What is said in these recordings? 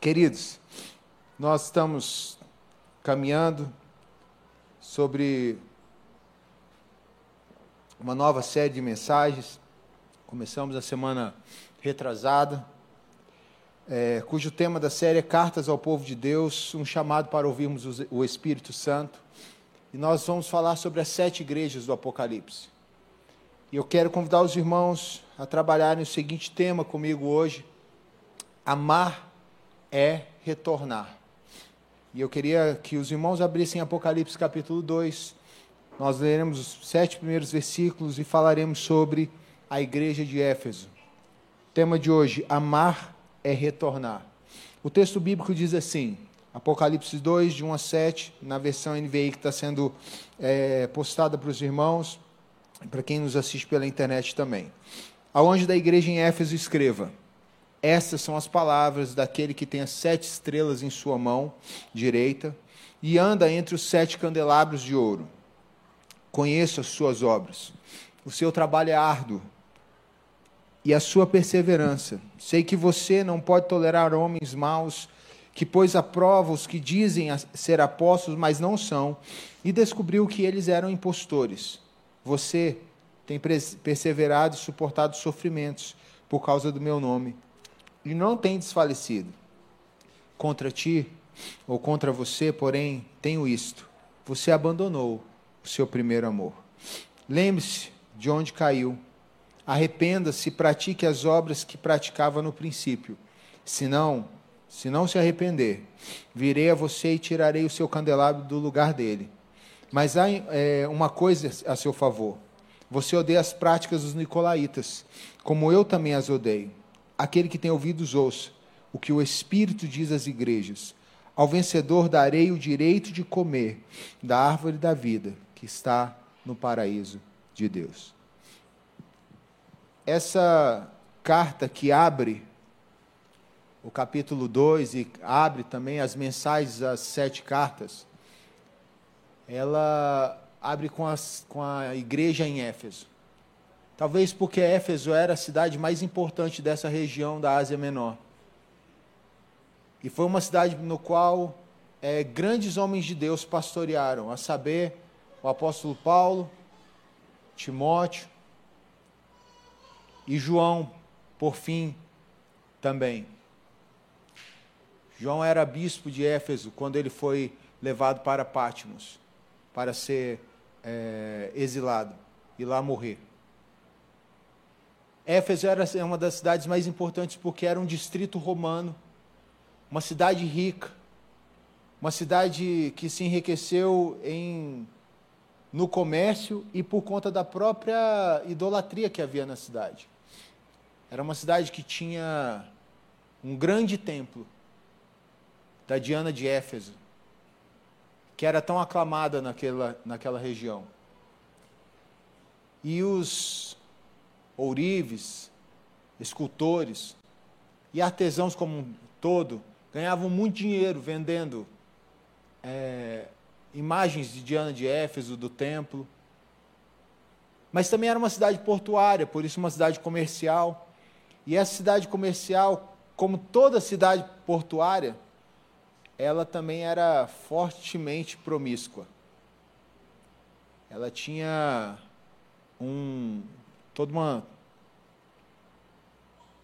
Queridos, nós estamos caminhando sobre uma nova série de mensagens. Começamos a semana retrasada, é, cujo tema da série é Cartas ao Povo de Deus, um chamado para ouvirmos o Espírito Santo. E nós vamos falar sobre as sete igrejas do Apocalipse. E eu quero convidar os irmãos a trabalharem o seguinte tema comigo hoje: amar é retornar. E eu queria que os irmãos abrissem Apocalipse capítulo 2. Nós leremos os sete primeiros versículos e falaremos sobre a igreja de Éfeso. Tema de hoje: amar é retornar. O texto bíblico diz assim, Apocalipse 2, de 1 a 7, na versão NVI que está sendo é, postada para os irmãos, para quem nos assiste pela internet também. Aonde da igreja em Éfeso escreva: estas são as palavras daquele que tem as sete estrelas em sua mão direita e anda entre os sete candelabros de ouro. Conheço as suas obras. O seu trabalho é árduo e a sua perseverança. Sei que você não pode tolerar homens maus, que pôs à prova os que dizem ser apóstolos, mas não são, e descobriu que eles eram impostores. Você tem perseverado e suportado sofrimentos por causa do meu nome e não tem desfalecido. Contra ti ou contra você, porém, tenho isto: você abandonou o seu primeiro amor. Lembre-se de onde caiu. Arrependa-se e pratique as obras que praticava no princípio. Se não, se não se arrepender, virei a você e tirarei o seu candelabro do lugar dele. Mas há é, uma coisa a seu favor. Você odeia as práticas dos nicolaítas, como eu também as odeio. Aquele que tem ouvidos, ouça o que o Espírito diz às igrejas. Ao vencedor darei o direito de comer da árvore da vida que está no paraíso de Deus. Essa carta que abre o capítulo 2 e abre também as mensagens das sete cartas, ela abre com, as, com a igreja em Éfeso. Talvez porque Éfeso era a cidade mais importante dessa região da Ásia Menor. E foi uma cidade no qual é, grandes homens de Deus pastorearam, a saber, o apóstolo Paulo, Timóteo e João, por fim, também. João era bispo de Éfeso quando ele foi levado para Pátimos para ser é, exilado e lá morrer. Éfeso era uma das cidades mais importantes porque era um distrito romano, uma cidade rica, uma cidade que se enriqueceu em, no comércio e por conta da própria idolatria que havia na cidade. Era uma cidade que tinha um grande templo da Diana de Éfeso, que era tão aclamada naquela, naquela região. E os ourives, escultores e artesãos como um todo ganhavam muito dinheiro vendendo é, imagens de Diana de Éfeso, do templo. Mas também era uma cidade portuária, por isso uma cidade comercial. E essa cidade comercial, como toda cidade portuária, ela também era fortemente promíscua. Ela tinha um, toda uma,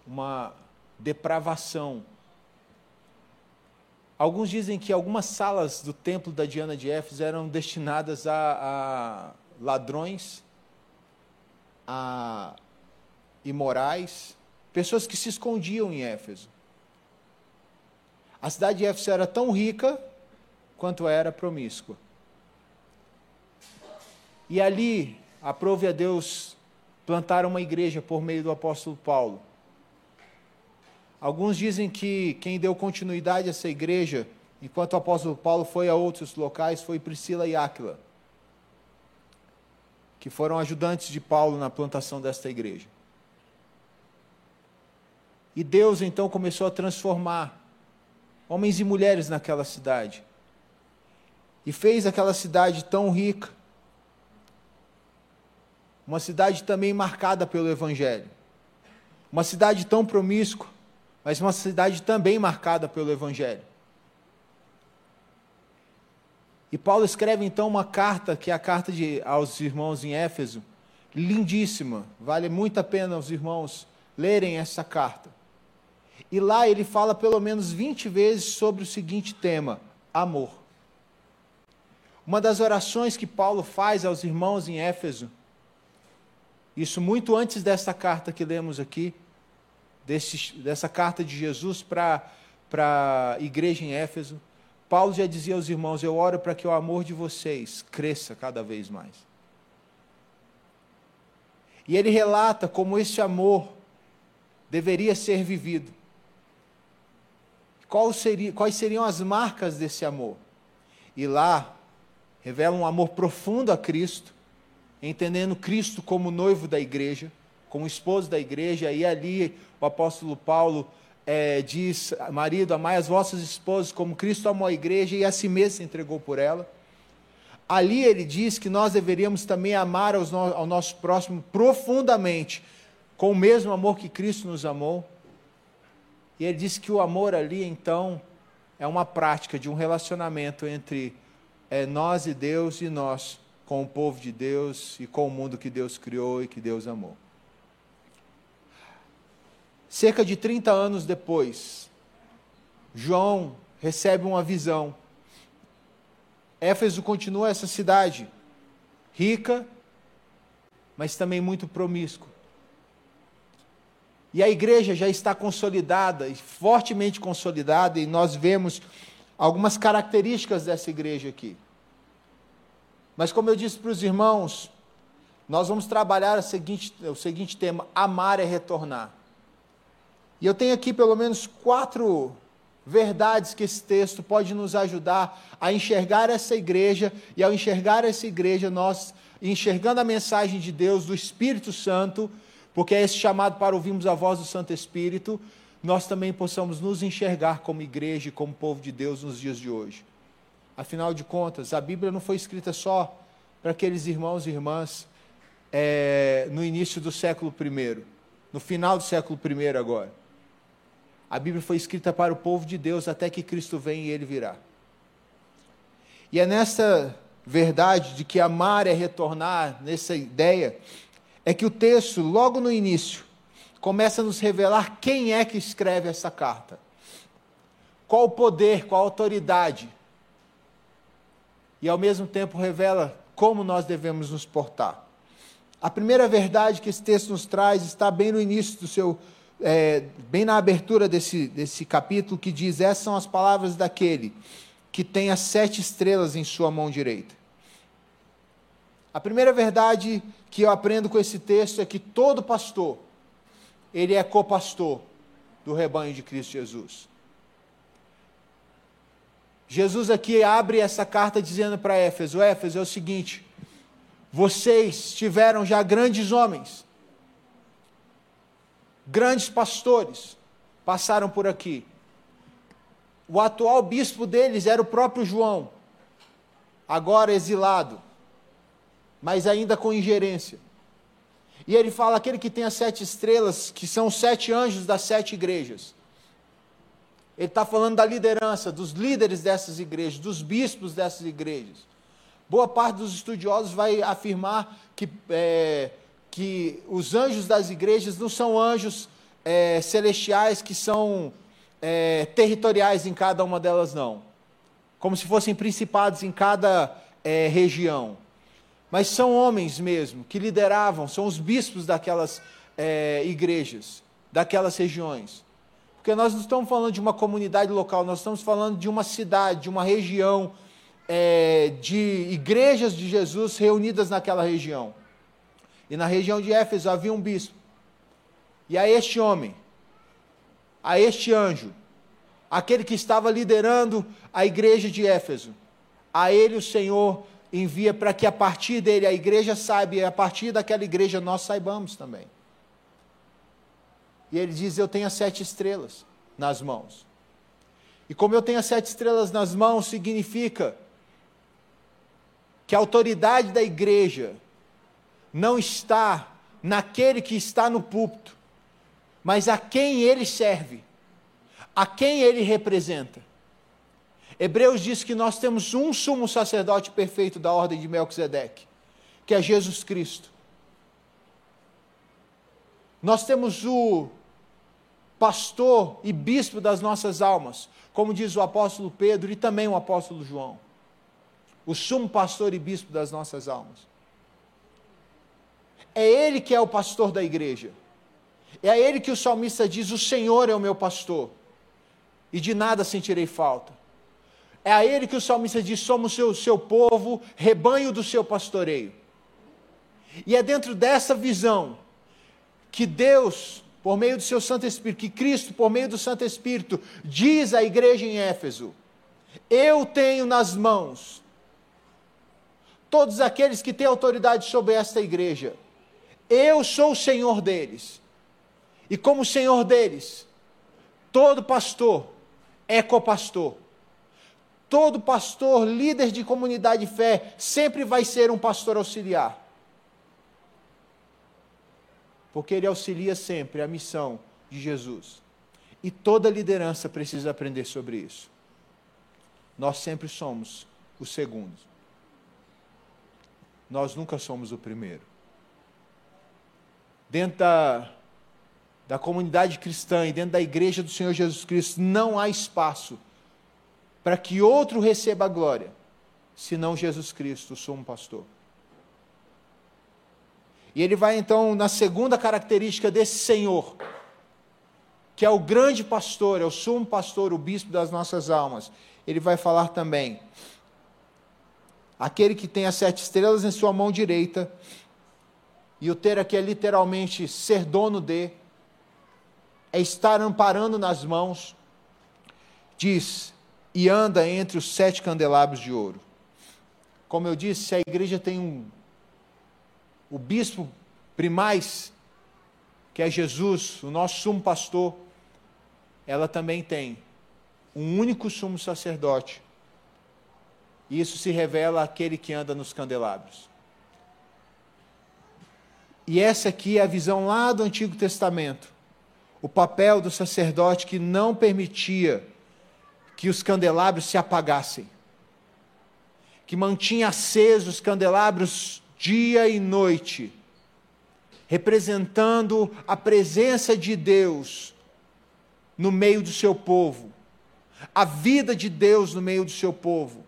uma depravação. Alguns dizem que algumas salas do templo da Diana de Éfeso eram destinadas a, a ladrões, a imorais, pessoas que se escondiam em Éfeso. A cidade de Éfeso era tão rica quanto era promíscua. E ali, aprove a Deus plantaram uma igreja por meio do apóstolo Paulo. Alguns dizem que quem deu continuidade a essa igreja, enquanto o apóstolo Paulo foi a outros locais, foi Priscila e Áquila, que foram ajudantes de Paulo na plantação desta igreja. E Deus então começou a transformar homens e mulheres naquela cidade. E fez aquela cidade tão rica, uma cidade também marcada pelo Evangelho, uma cidade tão promíscua, mas uma cidade também marcada pelo Evangelho. E Paulo escreve então uma carta, que é a carta de, aos irmãos em Éfeso, lindíssima, vale muito a pena os irmãos lerem essa carta. E lá ele fala pelo menos 20 vezes sobre o seguinte tema: amor. Uma das orações que Paulo faz aos irmãos em Éfeso, isso muito antes dessa carta que lemos aqui, desse, dessa carta de Jesus para a igreja em Éfeso, Paulo já dizia aos irmãos: Eu oro para que o amor de vocês cresça cada vez mais. E ele relata como esse amor deveria ser vivido. Seria, quais seriam as marcas desse amor? E lá revela um amor profundo a Cristo, entendendo Cristo como noivo da igreja, como esposo da igreja, e ali o apóstolo Paulo é, diz: Marido, amai as vossas esposas como Cristo amou a igreja e a si mesmo se entregou por ela. Ali ele diz que nós deveríamos também amar no, ao nosso próximo profundamente, com o mesmo amor que Cristo nos amou. E ele diz que o amor ali, então, é uma prática de um relacionamento entre é, nós e Deus e nós com o povo de Deus e com o mundo que Deus criou e que Deus amou. Cerca de 30 anos depois, João recebe uma visão. Éfeso continua essa cidade rica, mas também muito promíscua. E a igreja já está consolidada, fortemente consolidada, e nós vemos algumas características dessa igreja aqui. Mas, como eu disse para os irmãos, nós vamos trabalhar o seguinte, o seguinte tema: amar é retornar. E eu tenho aqui pelo menos quatro verdades que esse texto pode nos ajudar a enxergar essa igreja, e ao enxergar essa igreja, nós, enxergando a mensagem de Deus, do Espírito Santo, porque é esse chamado para ouvirmos a voz do Santo Espírito, nós também possamos nos enxergar como igreja e como povo de Deus nos dias de hoje. Afinal de contas, a Bíblia não foi escrita só para aqueles irmãos e irmãs é, no início do século I, no final do século I agora. A Bíblia foi escrita para o povo de Deus até que Cristo venha e ele virá. E é nessa verdade de que amar é retornar, nessa ideia, é que o texto, logo no início, começa a nos revelar quem é que escreve essa carta. Qual o poder, qual a autoridade. E ao mesmo tempo revela como nós devemos nos portar. A primeira verdade que esse texto nos traz está bem no início do seu, é, bem na abertura desse, desse capítulo, que diz: Essas são as palavras daquele que tem as sete estrelas em sua mão direita. A primeira verdade que eu aprendo com esse texto é que todo pastor, ele é copastor do rebanho de Cristo Jesus. Jesus aqui abre essa carta dizendo para Éfeso: Éfeso, é o seguinte, vocês tiveram já grandes homens, grandes pastores, passaram por aqui. O atual bispo deles era o próprio João, agora exilado mas ainda com ingerência. E ele fala aquele que tem as sete estrelas, que são os sete anjos das sete igrejas. Ele está falando da liderança, dos líderes dessas igrejas, dos bispos dessas igrejas. Boa parte dos estudiosos vai afirmar que, é, que os anjos das igrejas não são anjos é, celestiais que são é, territoriais em cada uma delas, não. Como se fossem principados em cada é, região mas são homens mesmo, que lideravam, são os bispos daquelas é, igrejas, daquelas regiões. Porque nós não estamos falando de uma comunidade local, nós estamos falando de uma cidade, de uma região, é, de igrejas de Jesus reunidas naquela região. E na região de Éfeso havia um bispo. E a este homem, a este anjo, aquele que estava liderando a igreja de Éfeso, a ele o Senhor envia para que a partir dele a igreja saiba e a partir daquela igreja nós saibamos também. E ele diz: Eu tenho as sete estrelas nas mãos. E como eu tenho as sete estrelas nas mãos, significa que a autoridade da igreja não está naquele que está no púlpito, mas a quem ele serve. a quem ele representa. Hebreus diz que nós temos um sumo sacerdote perfeito da ordem de Melquisedeque, que é Jesus Cristo. Nós temos o pastor e bispo das nossas almas, como diz o apóstolo Pedro e também o apóstolo João. O sumo pastor e bispo das nossas almas. É ele que é o pastor da igreja. É a ele que o salmista diz: O Senhor é o meu pastor, e de nada sentirei falta. É a ele que o salmista diz: Somos seu, seu povo, rebanho do seu pastoreio. E é dentro dessa visão que Deus, por meio do seu Santo Espírito, que Cristo, por meio do Santo Espírito, diz à igreja em Éfeso: Eu tenho nas mãos todos aqueles que têm autoridade sobre esta igreja eu sou o Senhor deles. E como Senhor deles, todo pastor é copastor. Todo pastor, líder de comunidade de fé, sempre vai ser um pastor auxiliar. Porque ele auxilia sempre a missão de Jesus. E toda liderança precisa aprender sobre isso. Nós sempre somos os segundos. Nós nunca somos o primeiro dentro da, da comunidade cristã e dentro da igreja do Senhor Jesus Cristo, não há espaço para que outro receba a glória, senão Jesus Cristo, o sumo pastor. E ele vai então na segunda característica desse Senhor, que é o grande pastor, é o sumo pastor, o bispo das nossas almas. Ele vai falar também: aquele que tem as sete estrelas em sua mão direita e o ter aqui é literalmente ser dono de, é estar amparando nas mãos, diz, e anda entre os sete candelabros de ouro. Como eu disse, a igreja tem um. O bispo primaz, que é Jesus, o nosso sumo pastor, ela também tem um único sumo sacerdote. E isso se revela àquele que anda nos candelabros. E essa aqui é a visão lá do Antigo Testamento. O papel do sacerdote que não permitia que os candelabros se apagassem, que mantinha acesos os candelabros dia e noite, representando a presença de Deus no meio do seu povo, a vida de Deus no meio do seu povo.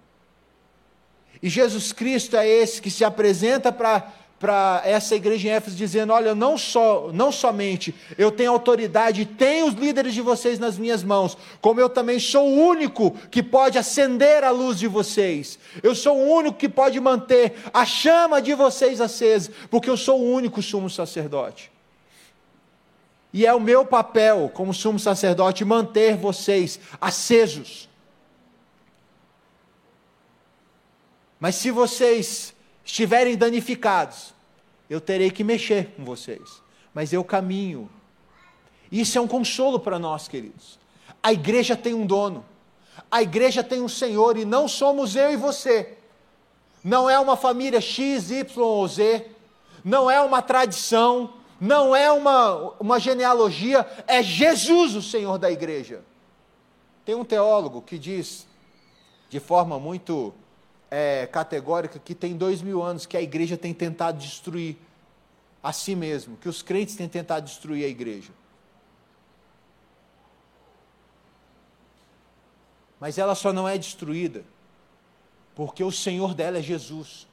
E Jesus Cristo é esse que se apresenta para para essa igreja em Éfeso dizendo: Olha, não, só, não somente eu tenho autoridade, tenho os líderes de vocês nas minhas mãos, como eu também sou o único que pode acender a luz de vocês, eu sou o único que pode manter a chama de vocês acesa, porque eu sou o único sumo sacerdote. E é o meu papel como sumo sacerdote manter vocês acesos. Mas se vocês estiverem danificados, eu terei que mexer com vocês. Mas eu caminho. Isso é um consolo para nós, queridos. A igreja tem um dono. A igreja tem um Senhor e não somos eu e você. Não é uma família X, Y ou Z. Não é uma tradição. Não é uma, uma genealogia. É Jesus o Senhor da igreja. Tem um teólogo que diz, de forma muito é, categórica que tem dois mil anos que a igreja tem tentado destruir a si mesmo, que os crentes têm tentado destruir a igreja. Mas ela só não é destruída porque o Senhor dela é Jesus.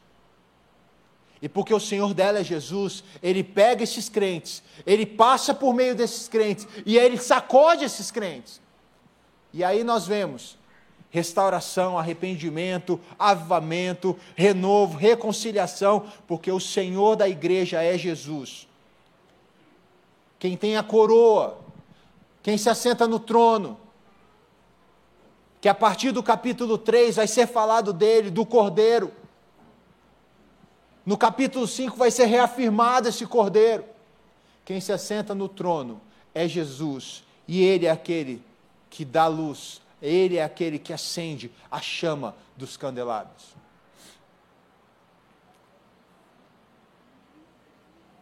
E porque o Senhor dela é Jesus, ele pega esses crentes, ele passa por meio desses crentes e ele sacode esses crentes. E aí nós vemos restauração, arrependimento, avivamento, renovo, reconciliação, porque o Senhor da igreja é Jesus. Quem tem a coroa, quem se assenta no trono, que a partir do capítulo 3 vai ser falado dele, do cordeiro. No capítulo 5 vai ser reafirmado esse cordeiro. Quem se assenta no trono é Jesus, e ele é aquele que dá luz ele é aquele que acende a chama dos candelabros.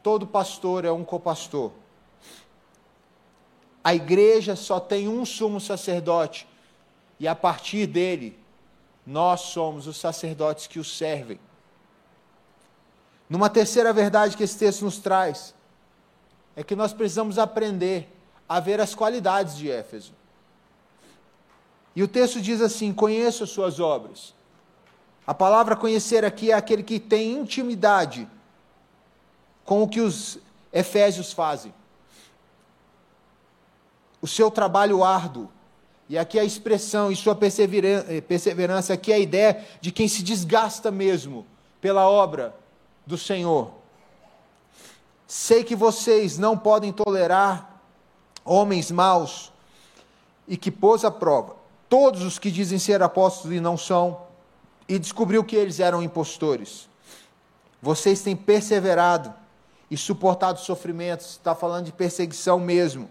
Todo pastor é um copastor. A igreja só tem um sumo sacerdote, e a partir dele, nós somos os sacerdotes que o servem. Numa terceira verdade que esse texto nos traz, é que nós precisamos aprender a ver as qualidades de Éfeso. E o texto diz assim: Conheço as suas obras. A palavra conhecer aqui é aquele que tem intimidade com o que os Efésios fazem. O seu trabalho árduo. E aqui a expressão e sua perseverança, perseverança, aqui é a ideia de quem se desgasta mesmo pela obra do Senhor. Sei que vocês não podem tolerar homens maus e que pôs à prova todos os que dizem ser apóstolos e não são, e descobriu que eles eram impostores. Vocês têm perseverado e suportado sofrimentos, está falando de perseguição mesmo,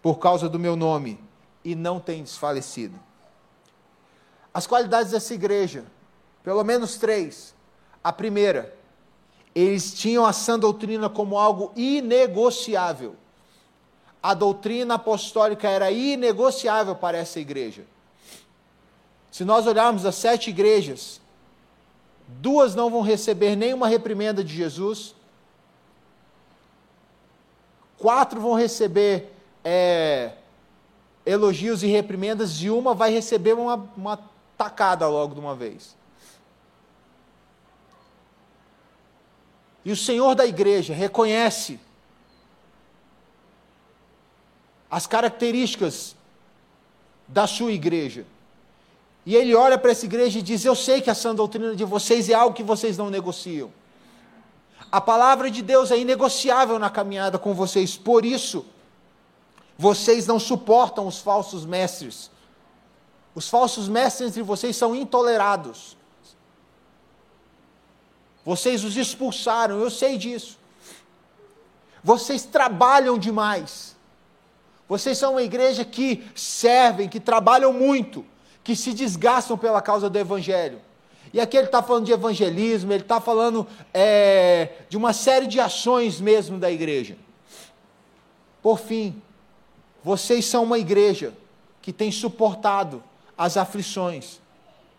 por causa do meu nome, e não têm desfalecido. As qualidades dessa igreja, pelo menos três. A primeira, eles tinham a sã doutrina como algo inegociável. A doutrina apostólica era inegociável para essa igreja. Se nós olharmos as sete igrejas, duas não vão receber nenhuma reprimenda de Jesus, quatro vão receber é, elogios e reprimendas, e uma vai receber uma, uma tacada logo de uma vez. E o Senhor da igreja reconhece as características da sua igreja. E ele olha para essa igreja e diz: Eu sei que a sã doutrina de vocês é algo que vocês não negociam. A palavra de Deus é inegociável na caminhada com vocês, por isso, vocês não suportam os falsos mestres. Os falsos mestres entre vocês são intolerados. Vocês os expulsaram, eu sei disso. Vocês trabalham demais. Vocês são uma igreja que servem, que trabalham muito, que se desgastam pela causa do Evangelho. E aqui ele está falando de evangelismo, ele está falando é, de uma série de ações mesmo da igreja. Por fim, vocês são uma igreja que tem suportado as aflições.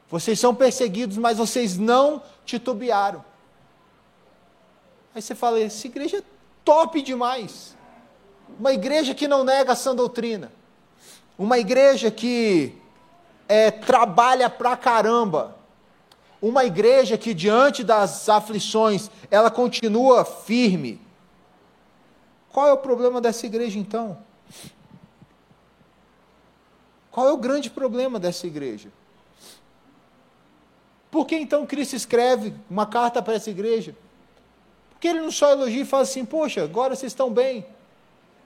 Vocês são perseguidos, mas vocês não titubearam. Aí você fala, essa igreja é top demais. Uma igreja que não nega a sã doutrina. Uma igreja que é, trabalha pra caramba. Uma igreja que, diante das aflições, ela continua firme. Qual é o problema dessa igreja então? Qual é o grande problema dessa igreja? Por que então Cristo escreve uma carta para essa igreja? Porque ele não só elogia e fala assim, poxa, agora vocês estão bem.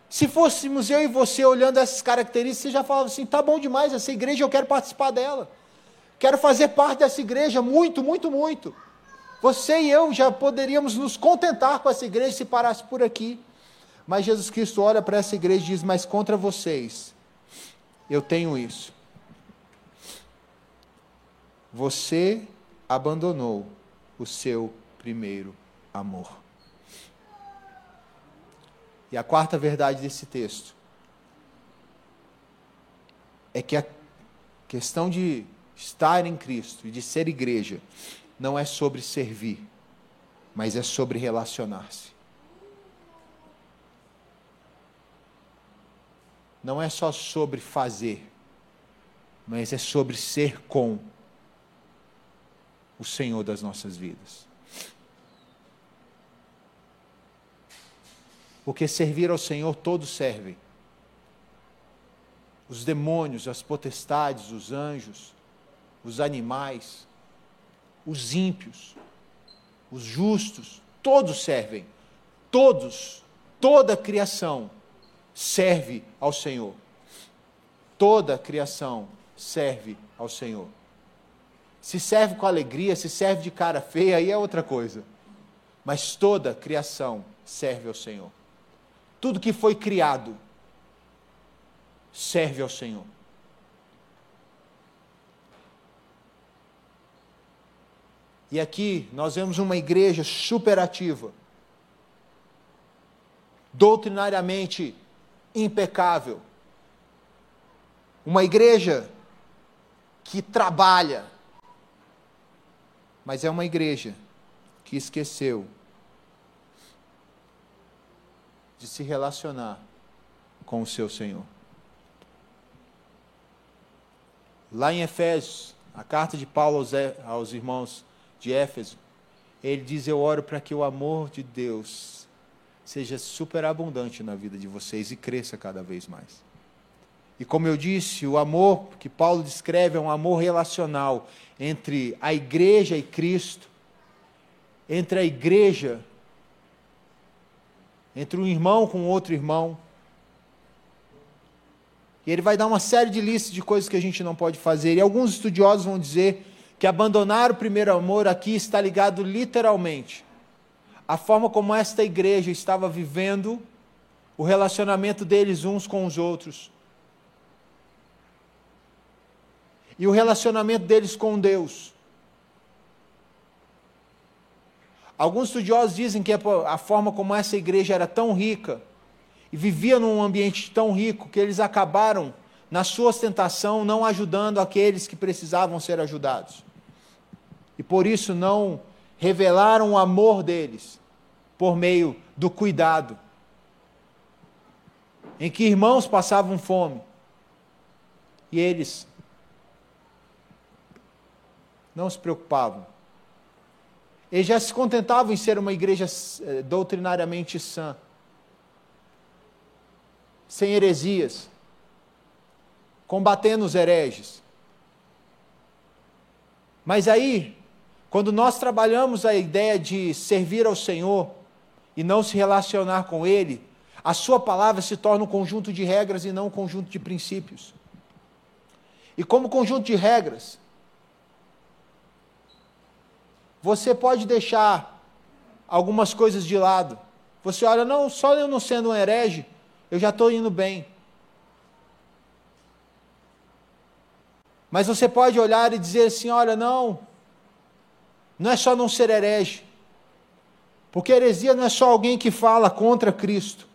Se fôssemos eu e você olhando essas características, você já falava assim, tá bom demais, essa igreja eu quero participar dela. Quero fazer parte dessa igreja, muito, muito, muito. Você e eu já poderíamos nos contentar com essa igreja se parasse por aqui. Mas Jesus Cristo olha para essa igreja e diz: Mas contra vocês, eu tenho isso. Você abandonou o seu primeiro amor. E a quarta verdade desse texto é que a questão de estar em Cristo e de ser igreja não é sobre servir, mas é sobre relacionar-se. Não é só sobre fazer, mas é sobre ser com o Senhor das nossas vidas. Porque servir ao Senhor todos servem. Os demônios, as potestades, os anjos, os animais, os ímpios, os justos, todos servem. Todos, toda a criação serve ao Senhor. Toda a criação serve ao Senhor. Se serve com alegria, se serve de cara feia, aí é outra coisa. Mas toda a criação serve ao Senhor. Tudo que foi criado serve ao Senhor. E aqui nós vemos uma igreja superativa, doutrinariamente impecável, uma igreja que trabalha, mas é uma igreja que esqueceu de se relacionar com o seu Senhor. Lá em Efésios, a carta de Paulo aos, aos irmãos de Éfeso, ele diz: Eu oro para que o amor de Deus seja superabundante na vida de vocês e cresça cada vez mais. E como eu disse, o amor que Paulo descreve é um amor relacional entre a igreja e Cristo, entre a igreja, entre um irmão com outro irmão. E ele vai dar uma série de listas de coisas que a gente não pode fazer. E alguns estudiosos vão dizer que abandonar o primeiro amor aqui está ligado literalmente à forma como esta igreja estava vivendo o relacionamento deles uns com os outros. E o relacionamento deles com Deus. Alguns estudiosos dizem que a forma como essa igreja era tão rica e vivia num ambiente tão rico que eles acabaram, na sua ostentação, não ajudando aqueles que precisavam ser ajudados e por isso não revelaram o amor deles por meio do cuidado. Em que irmãos passavam fome e eles não se preocupavam. Eles já se contentavam em ser uma igreja eh, doutrinariamente sã, sem heresias, combatendo os hereges. Mas aí, quando nós trabalhamos a ideia de servir ao Senhor e não se relacionar com Ele, a Sua palavra se torna um conjunto de regras e não um conjunto de princípios. E como conjunto de regras, você pode deixar algumas coisas de lado. Você olha, não, só eu não sendo um herege, eu já estou indo bem. Mas você pode olhar e dizer assim: olha, não, não é só não ser herege. Porque heresia não é só alguém que fala contra Cristo.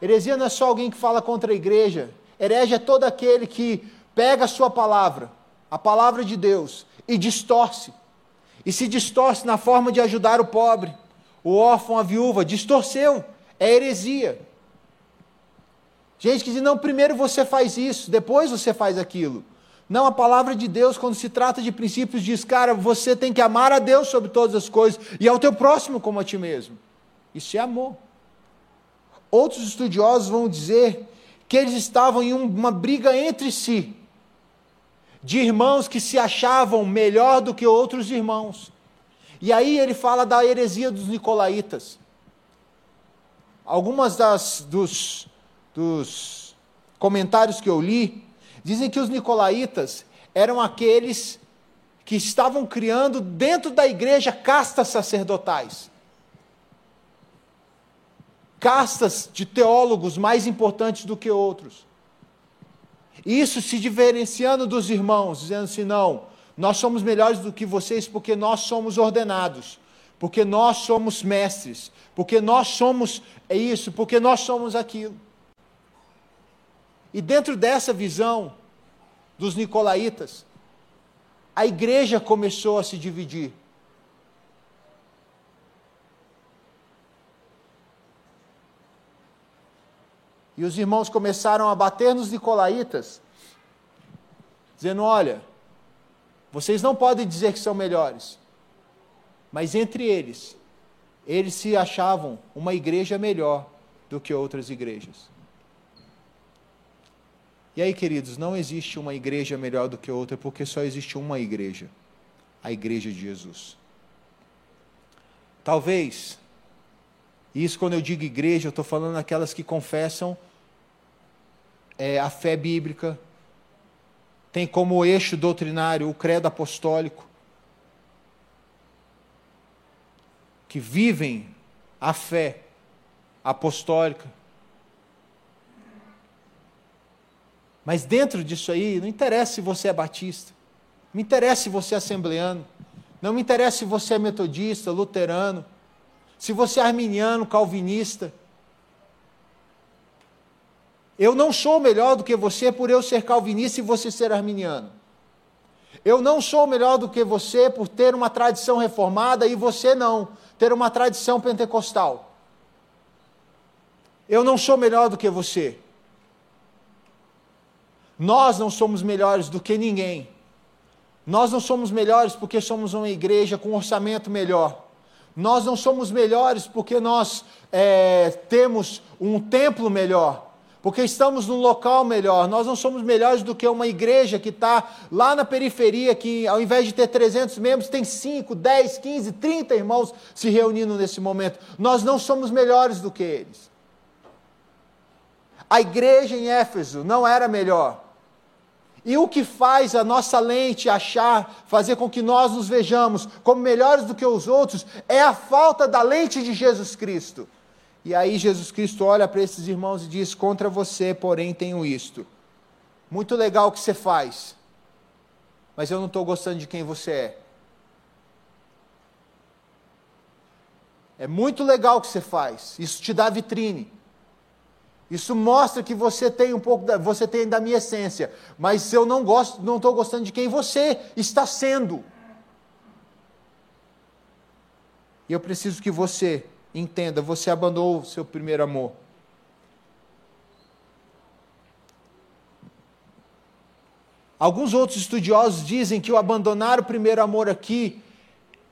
Heresia não é só alguém que fala contra a igreja. Herege é todo aquele que pega a sua palavra, a palavra de Deus, e distorce. E se distorce na forma de ajudar o pobre, o órfão, a viúva. Distorceu. É heresia. Gente que diz: não, primeiro você faz isso, depois você faz aquilo. Não, a palavra de Deus, quando se trata de princípios, diz, cara, você tem que amar a Deus sobre todas as coisas e ao teu próximo como a ti mesmo. Isso é amor. Outros estudiosos vão dizer que eles estavam em uma briga entre si, de irmãos que se achavam melhor do que outros irmãos. E aí ele fala da heresia dos nicolaítas. Algumas das, dos, dos comentários que eu li Dizem que os nicolaítas eram aqueles que estavam criando dentro da igreja castas sacerdotais. Castas de teólogos mais importantes do que outros. Isso se diferenciando dos irmãos, dizendo assim: não, nós somos melhores do que vocês porque nós somos ordenados, porque nós somos mestres, porque nós somos isso, porque nós somos aquilo. E dentro dessa visão dos nicolaítas, a igreja começou a se dividir. E os irmãos começaram a bater nos nicolaítas, dizendo: olha, vocês não podem dizer que são melhores, mas entre eles, eles se achavam uma igreja melhor do que outras igrejas. E aí, queridos, não existe uma igreja melhor do que outra, porque só existe uma igreja a igreja de Jesus. Talvez, isso quando eu digo igreja, eu estou falando aquelas que confessam é, a fé bíblica, tem como eixo doutrinário o credo apostólico, que vivem a fé apostólica, Mas dentro disso aí, não interessa se você é batista, não interessa se você é assembleano, não me interessa se você é metodista, luterano, se você é arminiano, calvinista. Eu não sou melhor do que você por eu ser calvinista e você ser arminiano. Eu não sou melhor do que você por ter uma tradição reformada e você não, ter uma tradição pentecostal. Eu não sou melhor do que você. Nós não somos melhores do que ninguém. Nós não somos melhores porque somos uma igreja com um orçamento melhor. Nós não somos melhores porque nós é, temos um templo melhor, porque estamos num local melhor. Nós não somos melhores do que uma igreja que está lá na periferia, que ao invés de ter 300 membros, tem 5, 10, 15, 30 irmãos se reunindo nesse momento. Nós não somos melhores do que eles. A igreja em Éfeso não era melhor. E o que faz a nossa lente achar, fazer com que nós nos vejamos como melhores do que os outros, é a falta da lente de Jesus Cristo. E aí Jesus Cristo olha para esses irmãos e diz: Contra você, porém, tenho isto. Muito legal o que você faz, mas eu não estou gostando de quem você é. É muito legal o que você faz, isso te dá vitrine. Isso mostra que você tem um pouco, da, você tem da minha essência, mas eu não gosto, não estou gostando de quem você está sendo. E eu preciso que você entenda, você abandonou o seu primeiro amor. Alguns outros estudiosos dizem que o abandonar o primeiro amor aqui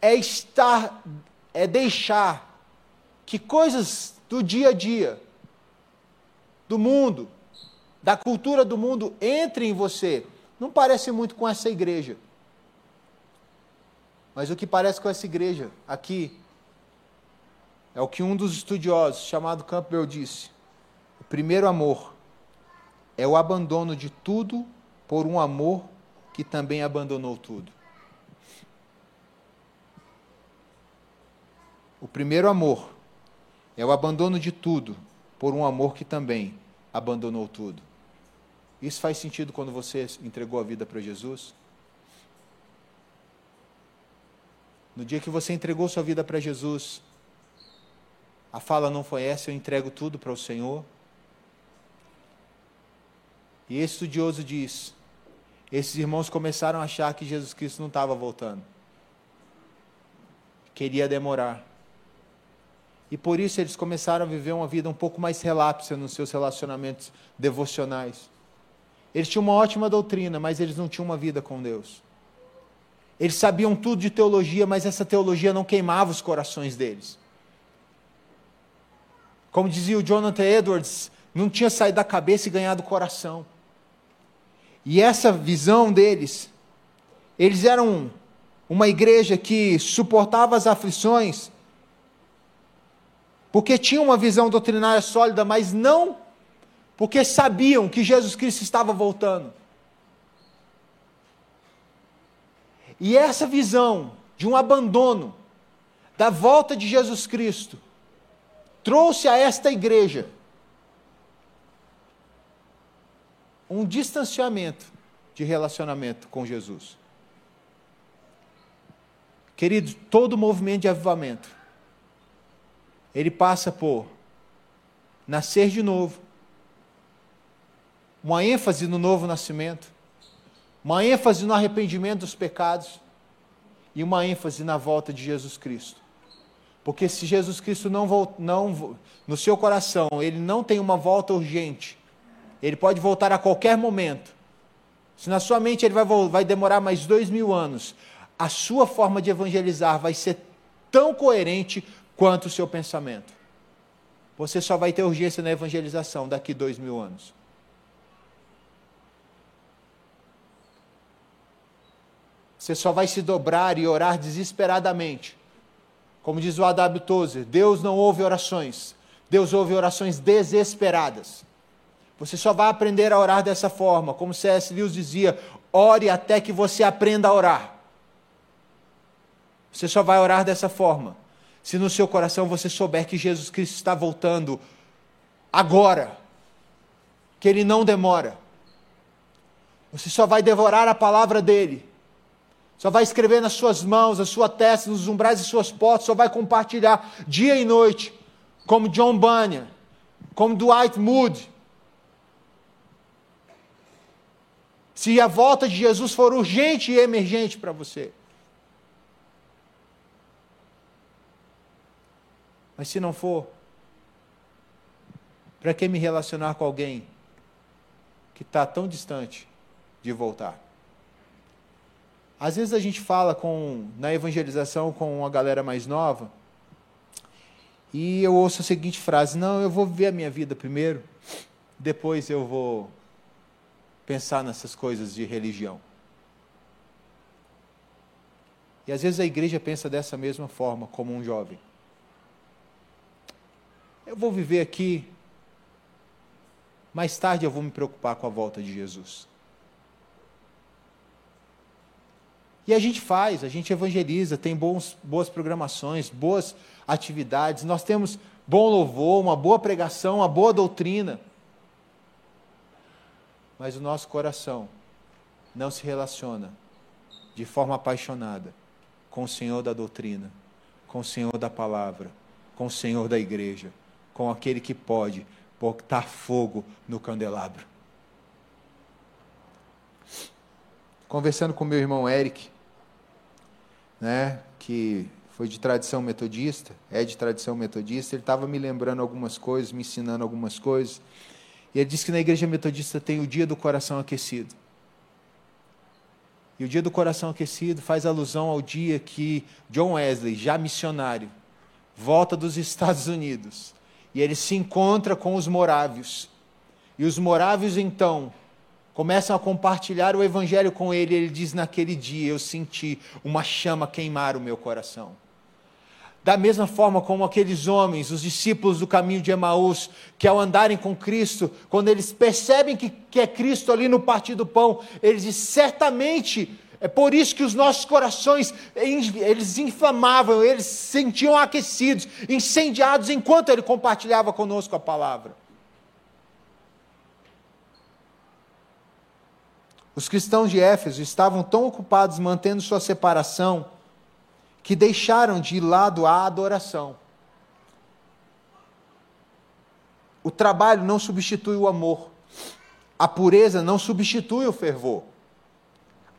é estar, é deixar que coisas do dia a dia, do mundo, da cultura do mundo entre em você. Não parece muito com essa igreja. Mas o que parece com essa igreja aqui é o que um dos estudiosos, chamado Campbell, disse: o primeiro amor é o abandono de tudo por um amor que também abandonou tudo. O primeiro amor é o abandono de tudo por um amor que também abandonou tudo. Isso faz sentido quando você entregou a vida para Jesus? No dia que você entregou sua vida para Jesus, a fala não foi essa, eu entrego tudo para o Senhor. E esse estudioso diz: esses irmãos começaram a achar que Jesus Cristo não estava voltando. Queria demorar. E por isso eles começaram a viver uma vida um pouco mais relapsa nos seus relacionamentos devocionais. Eles tinham uma ótima doutrina, mas eles não tinham uma vida com Deus. Eles sabiam tudo de teologia, mas essa teologia não queimava os corações deles. Como dizia o Jonathan Edwards, não tinha saído da cabeça e ganhado o coração. E essa visão deles, eles eram uma igreja que suportava as aflições, porque tinham uma visão doutrinária sólida, mas não porque sabiam que Jesus Cristo estava voltando. E essa visão de um abandono da volta de Jesus Cristo trouxe a esta igreja um distanciamento de relacionamento com Jesus. Querido, todo movimento de avivamento ele passa por nascer de novo, uma ênfase no novo nascimento, uma ênfase no arrependimento dos pecados e uma ênfase na volta de Jesus Cristo. Porque se Jesus Cristo não, não no seu coração, ele não tem uma volta urgente, ele pode voltar a qualquer momento. Se na sua mente ele vai, vai demorar mais dois mil anos, a sua forma de evangelizar vai ser tão coerente quanto o seu pensamento. Você só vai ter urgência na evangelização daqui dois mil anos. Você só vai se dobrar e orar desesperadamente. Como diz o A.W. Tozer, Deus não ouve orações, Deus ouve orações desesperadas. Você só vai aprender a orar dessa forma, como C.S. Lewis dizia: ore até que você aprenda a orar. Você só vai orar dessa forma se no seu coração você souber que Jesus Cristo está voltando agora, que Ele não demora, você só vai devorar a palavra dEle, só vai escrever nas suas mãos, na sua testa, nos umbrais de suas portas, só vai compartilhar dia e noite, como John Bunyan, como Dwight Moody, Se a volta de Jesus for urgente e emergente para você. Mas se não for, para que me relacionar com alguém que está tão distante de voltar? Às vezes a gente fala com, na evangelização com uma galera mais nova, e eu ouço a seguinte frase: Não, eu vou viver a minha vida primeiro, depois eu vou pensar nessas coisas de religião. E às vezes a igreja pensa dessa mesma forma, como um jovem. Eu vou viver aqui, mais tarde eu vou me preocupar com a volta de Jesus. E a gente faz, a gente evangeliza, tem bons, boas programações, boas atividades, nós temos bom louvor, uma boa pregação, uma boa doutrina. Mas o nosso coração não se relaciona de forma apaixonada com o Senhor da doutrina, com o Senhor da palavra, com o Senhor da igreja, com aquele que pode botar fogo no candelabro. Conversando com meu irmão Eric, né, que foi de tradição metodista, é de tradição metodista, ele estava me lembrando algumas coisas, me ensinando algumas coisas. E ele disse que na igreja metodista tem o dia do coração aquecido. E o dia do coração aquecido faz alusão ao dia que John Wesley, já missionário, volta dos Estados Unidos e ele se encontra com os morávios. E os morávios então começam a compartilhar o evangelho com ele. Ele diz: Naquele dia eu senti uma chama queimar o meu coração. Da mesma forma como aqueles homens, os discípulos do caminho de Emaús, que ao andarem com Cristo, quando eles percebem que, que é Cristo ali no partir do pão, eles dizem: certamente é por isso que os nossos corações, eles inflamavam, eles se sentiam aquecidos, incendiados, enquanto ele compartilhava conosco a palavra. Os cristãos de Éfeso estavam tão ocupados mantendo sua separação que deixaram de lado a adoração. O trabalho não substitui o amor. A pureza não substitui o fervor.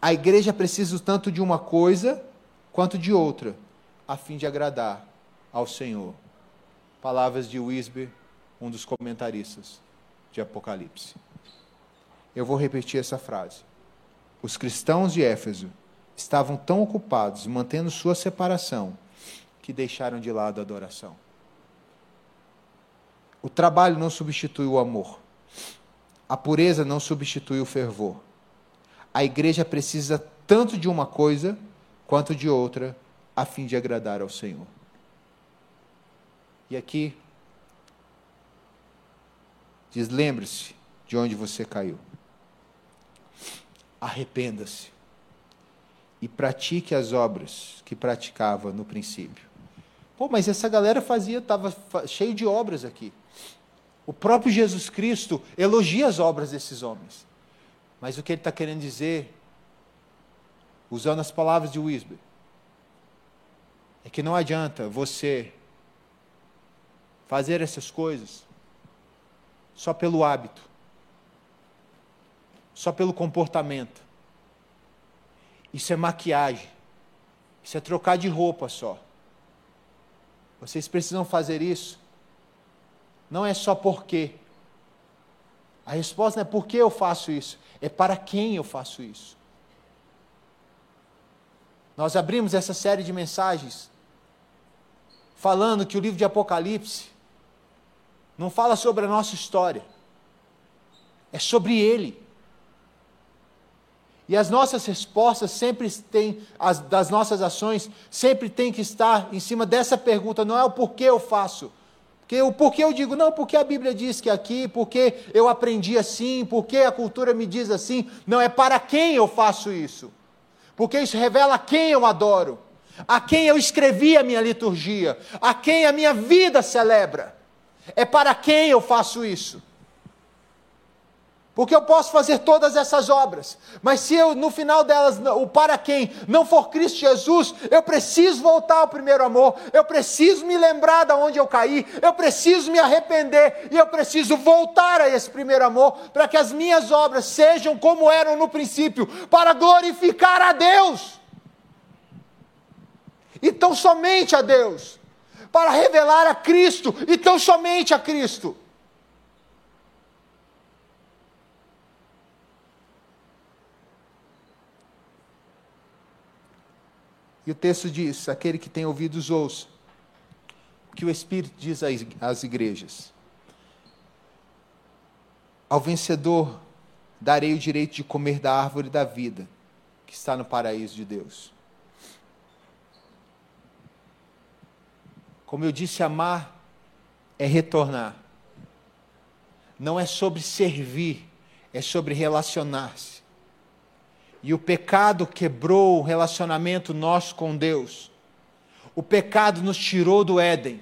A igreja precisa tanto de uma coisa quanto de outra, a fim de agradar ao Senhor. Palavras de Wisber, um dos comentaristas de Apocalipse. Eu vou repetir essa frase. Os cristãos de Éfeso estavam tão ocupados mantendo sua separação que deixaram de lado a adoração. O trabalho não substitui o amor. A pureza não substitui o fervor. A igreja precisa tanto de uma coisa quanto de outra a fim de agradar ao Senhor. E aqui diz: lembre-se de onde você caiu arrependa-se e pratique as obras que praticava no princípio. Pô, mas essa galera fazia, estava cheio de obras aqui. O próprio Jesus Cristo elogia as obras desses homens. Mas o que ele está querendo dizer, usando as palavras de Wisby, é que não adianta você fazer essas coisas só pelo hábito só pelo comportamento. Isso é maquiagem. Isso é trocar de roupa só. Vocês precisam fazer isso. Não é só porque. A resposta não é por que eu faço isso, é para quem eu faço isso. Nós abrimos essa série de mensagens falando que o livro de Apocalipse não fala sobre a nossa história, é sobre ele. E as nossas respostas sempre têm, as, das nossas ações, sempre tem que estar em cima dessa pergunta, não é o porquê eu faço. Porque o porquê eu digo, não, porque a Bíblia diz que aqui, porque eu aprendi assim, porque a cultura me diz assim. Não, é para quem eu faço isso. Porque isso revela quem eu adoro, a quem eu escrevi a minha liturgia, a quem a minha vida celebra. É para quem eu faço isso. Porque eu posso fazer todas essas obras, mas se eu no final delas, o para quem não for Cristo Jesus, eu preciso voltar ao primeiro amor, eu preciso me lembrar de onde eu caí, eu preciso me arrepender e eu preciso voltar a esse primeiro amor, para que as minhas obras sejam como eram no princípio, para glorificar a Deus. Então somente a Deus, para revelar a Cristo, então somente a Cristo. E o texto diz: aquele que tem ouvidos ouça o que o Espírito diz às igrejas. Ao vencedor darei o direito de comer da árvore da vida, que está no paraíso de Deus. Como eu disse, amar é retornar. Não é sobre servir, é sobre relacionar-se. E o pecado quebrou o relacionamento nosso com Deus. O pecado nos tirou do Éden.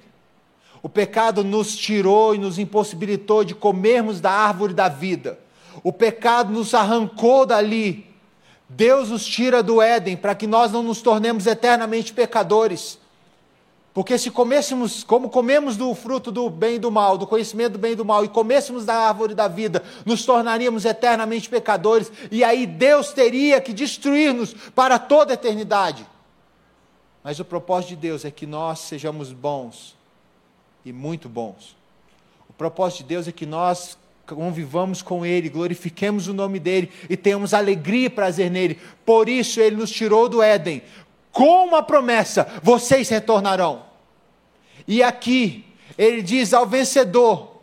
O pecado nos tirou e nos impossibilitou de comermos da árvore da vida. O pecado nos arrancou dali. Deus nos tira do Éden para que nós não nos tornemos eternamente pecadores. Porque se comêssemos, como comemos do fruto do bem e do mal, do conhecimento do bem e do mal, e comêssemos da árvore da vida, nos tornaríamos eternamente pecadores, e aí Deus teria que destruir-nos para toda a eternidade. Mas o propósito de Deus é que nós sejamos bons, e muito bons. O propósito de Deus é que nós convivamos com Ele, glorifiquemos o nome dEle e tenhamos alegria e prazer nele. Por isso Ele nos tirou do Éden, com uma promessa: vocês retornarão. E aqui, ele diz ao vencedor: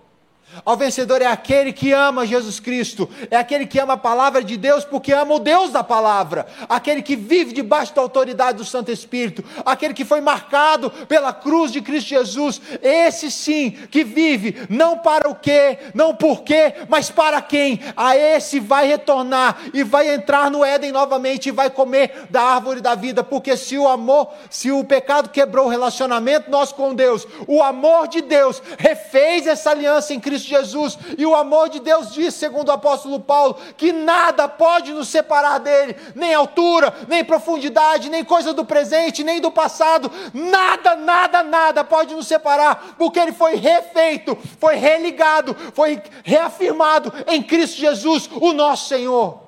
ao vencedor é aquele que ama Jesus Cristo, é aquele que ama a palavra de Deus porque ama o Deus da palavra, aquele que vive debaixo da autoridade do Santo Espírito, aquele que foi marcado pela cruz de Cristo Jesus, esse sim que vive não para o quê, não por quê, mas para quem, a esse vai retornar e vai entrar no Éden novamente e vai comer da árvore da vida, porque se o amor, se o pecado quebrou o relacionamento nosso com Deus, o amor de Deus refez essa aliança em Cristo Cristo Jesus. E o amor de Deus diz, segundo o apóstolo Paulo, que nada pode nos separar dele, nem altura, nem profundidade, nem coisa do presente, nem do passado. Nada, nada, nada pode nos separar, porque ele foi refeito, foi religado, foi reafirmado em Cristo Jesus, o nosso Senhor.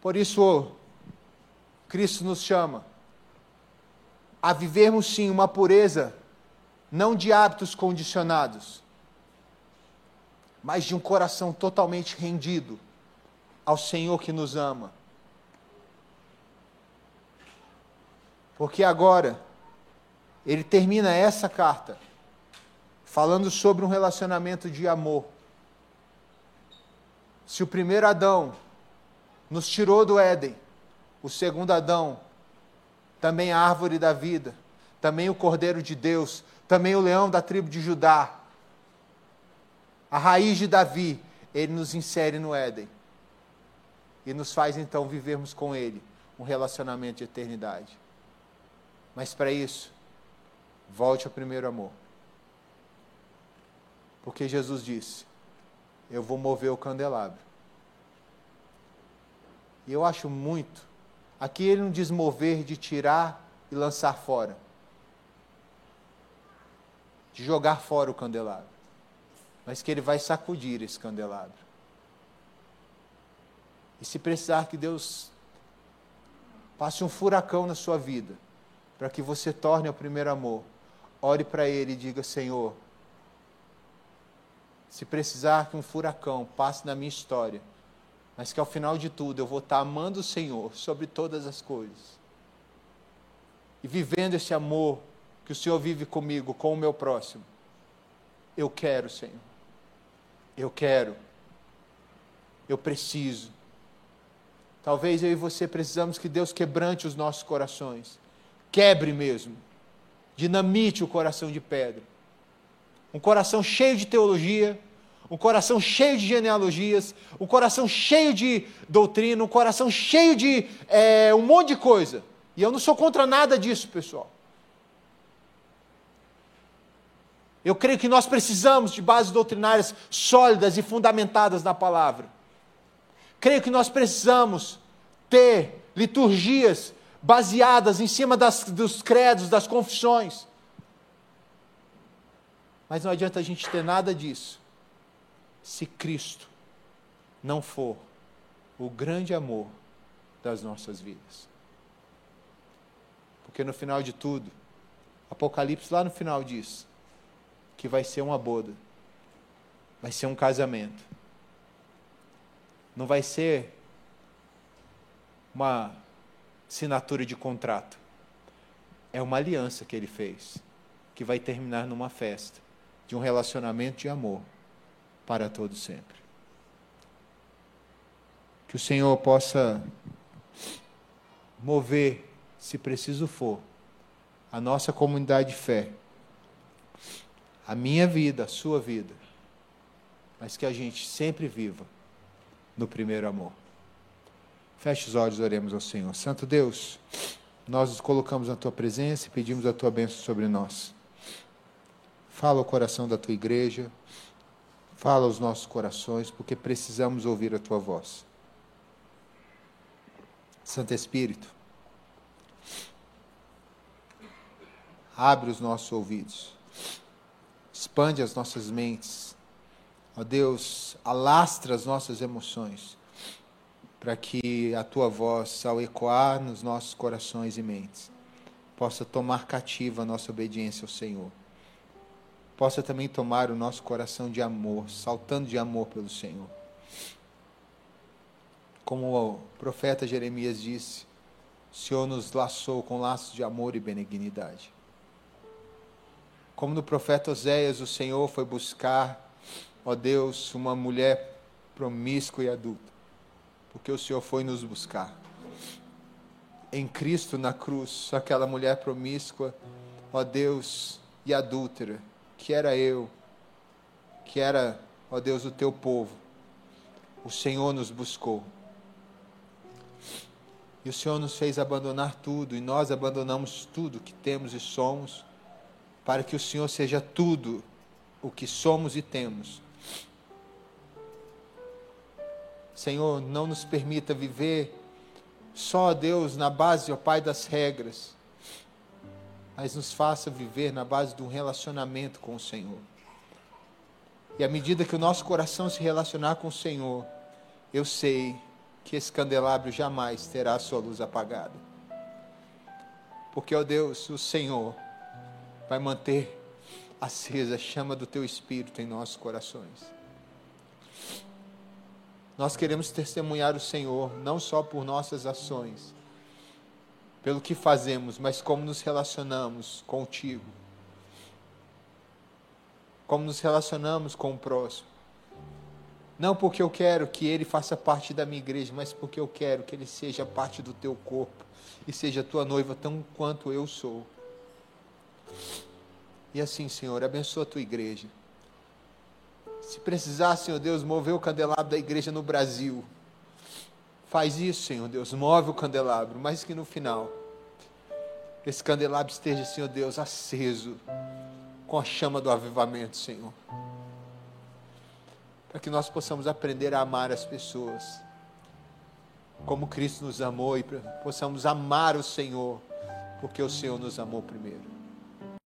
Por isso, Cristo nos chama a vivermos sim uma pureza não de hábitos condicionados, mas de um coração totalmente rendido ao Senhor que nos ama. Porque agora, ele termina essa carta falando sobre um relacionamento de amor. Se o primeiro Adão nos tirou do Éden, o segundo Adão, também a árvore da vida, também o Cordeiro de Deus, também o leão da tribo de Judá, a raiz de Davi, ele nos insere no Éden e nos faz então vivermos com ele um relacionamento de eternidade. Mas para isso, volte ao primeiro amor. Porque Jesus disse: Eu vou mover o candelabro. E eu acho muito. Aqui ele não diz mover de tirar e lançar fora de jogar fora o candelabro, mas que ele vai sacudir esse candelabro. E se precisar que Deus passe um furacão na sua vida, para que você torne o primeiro amor, ore para Ele e diga: Senhor, se precisar que um furacão passe na minha história, mas que ao final de tudo eu vou estar amando o Senhor sobre todas as coisas e vivendo esse amor que o Senhor vive comigo, com o meu próximo. Eu quero, Senhor. Eu quero. Eu preciso. Talvez eu e você precisamos que Deus quebrante os nossos corações. Quebre mesmo. Dinamite o coração de pedra. Um coração cheio de teologia, um coração cheio de genealogias, um coração cheio de doutrina, um coração cheio de é, um monte de coisa. E eu não sou contra nada disso, pessoal. Eu creio que nós precisamos de bases doutrinárias sólidas e fundamentadas na palavra. Creio que nós precisamos ter liturgias baseadas em cima das, dos credos, das confissões. Mas não adianta a gente ter nada disso se Cristo não for o grande amor das nossas vidas. Porque no final de tudo, Apocalipse lá no final diz que vai ser uma boda, vai ser um casamento. Não vai ser uma assinatura de contrato. É uma aliança que ele fez, que vai terminar numa festa de um relacionamento de amor para todo sempre. Que o Senhor possa mover, se preciso for, a nossa comunidade de fé, a minha vida, a sua vida, mas que a gente sempre viva no primeiro amor. Feche os olhos, oremos ao Senhor. Santo Deus, nós nos colocamos na tua presença e pedimos a tua bênção sobre nós. Fala o coração da tua igreja, fala aos nossos corações, porque precisamos ouvir a tua voz. Santo Espírito, abre os nossos ouvidos, expande as nossas mentes, ó Deus, alastra as nossas emoções para que a tua voz, ao ecoar nos nossos corações e mentes, possa tomar cativa a nossa obediência ao Senhor. Possa também tomar o nosso coração de amor, saltando de amor pelo Senhor. Como o profeta Jeremias disse, o Senhor nos laçou com laços de amor e benignidade. Como no profeta Oséias, o Senhor foi buscar, ó Deus, uma mulher promíscua e adulta porque o Senhor foi nos buscar. Em Cristo na cruz, aquela mulher promíscua, ó Deus, e adúltera, que era eu, que era, ó Deus, o teu povo, o Senhor nos buscou. E o Senhor nos fez abandonar tudo, e nós abandonamos tudo que temos e somos, para que o Senhor seja tudo o que somos e temos Senhor, não nos permita viver só, Deus, na base, ó Pai, das regras, mas nos faça viver na base de um relacionamento com o Senhor. E à medida que o nosso coração se relacionar com o Senhor, eu sei que esse candelabro jamais terá a sua luz apagada. Porque, ó Deus, o Senhor vai manter acesa a chama do teu Espírito em nossos corações. Nós queremos testemunhar o Senhor, não só por nossas ações, pelo que fazemos, mas como nos relacionamos contigo. Como nos relacionamos com o próximo. Não porque eu quero que ele faça parte da minha igreja, mas porque eu quero que ele seja parte do teu corpo e seja tua noiva tão quanto eu sou. E assim, Senhor, abençoa a tua igreja. Se precisar, Senhor Deus, mover o candelabro da igreja no Brasil, faz isso, Senhor Deus, move o candelabro, mas que no final, esse candelabro esteja, Senhor Deus, aceso com a chama do avivamento, Senhor. Para que nós possamos aprender a amar as pessoas, como Cristo nos amou, e possamos amar o Senhor, porque o Senhor nos amou primeiro.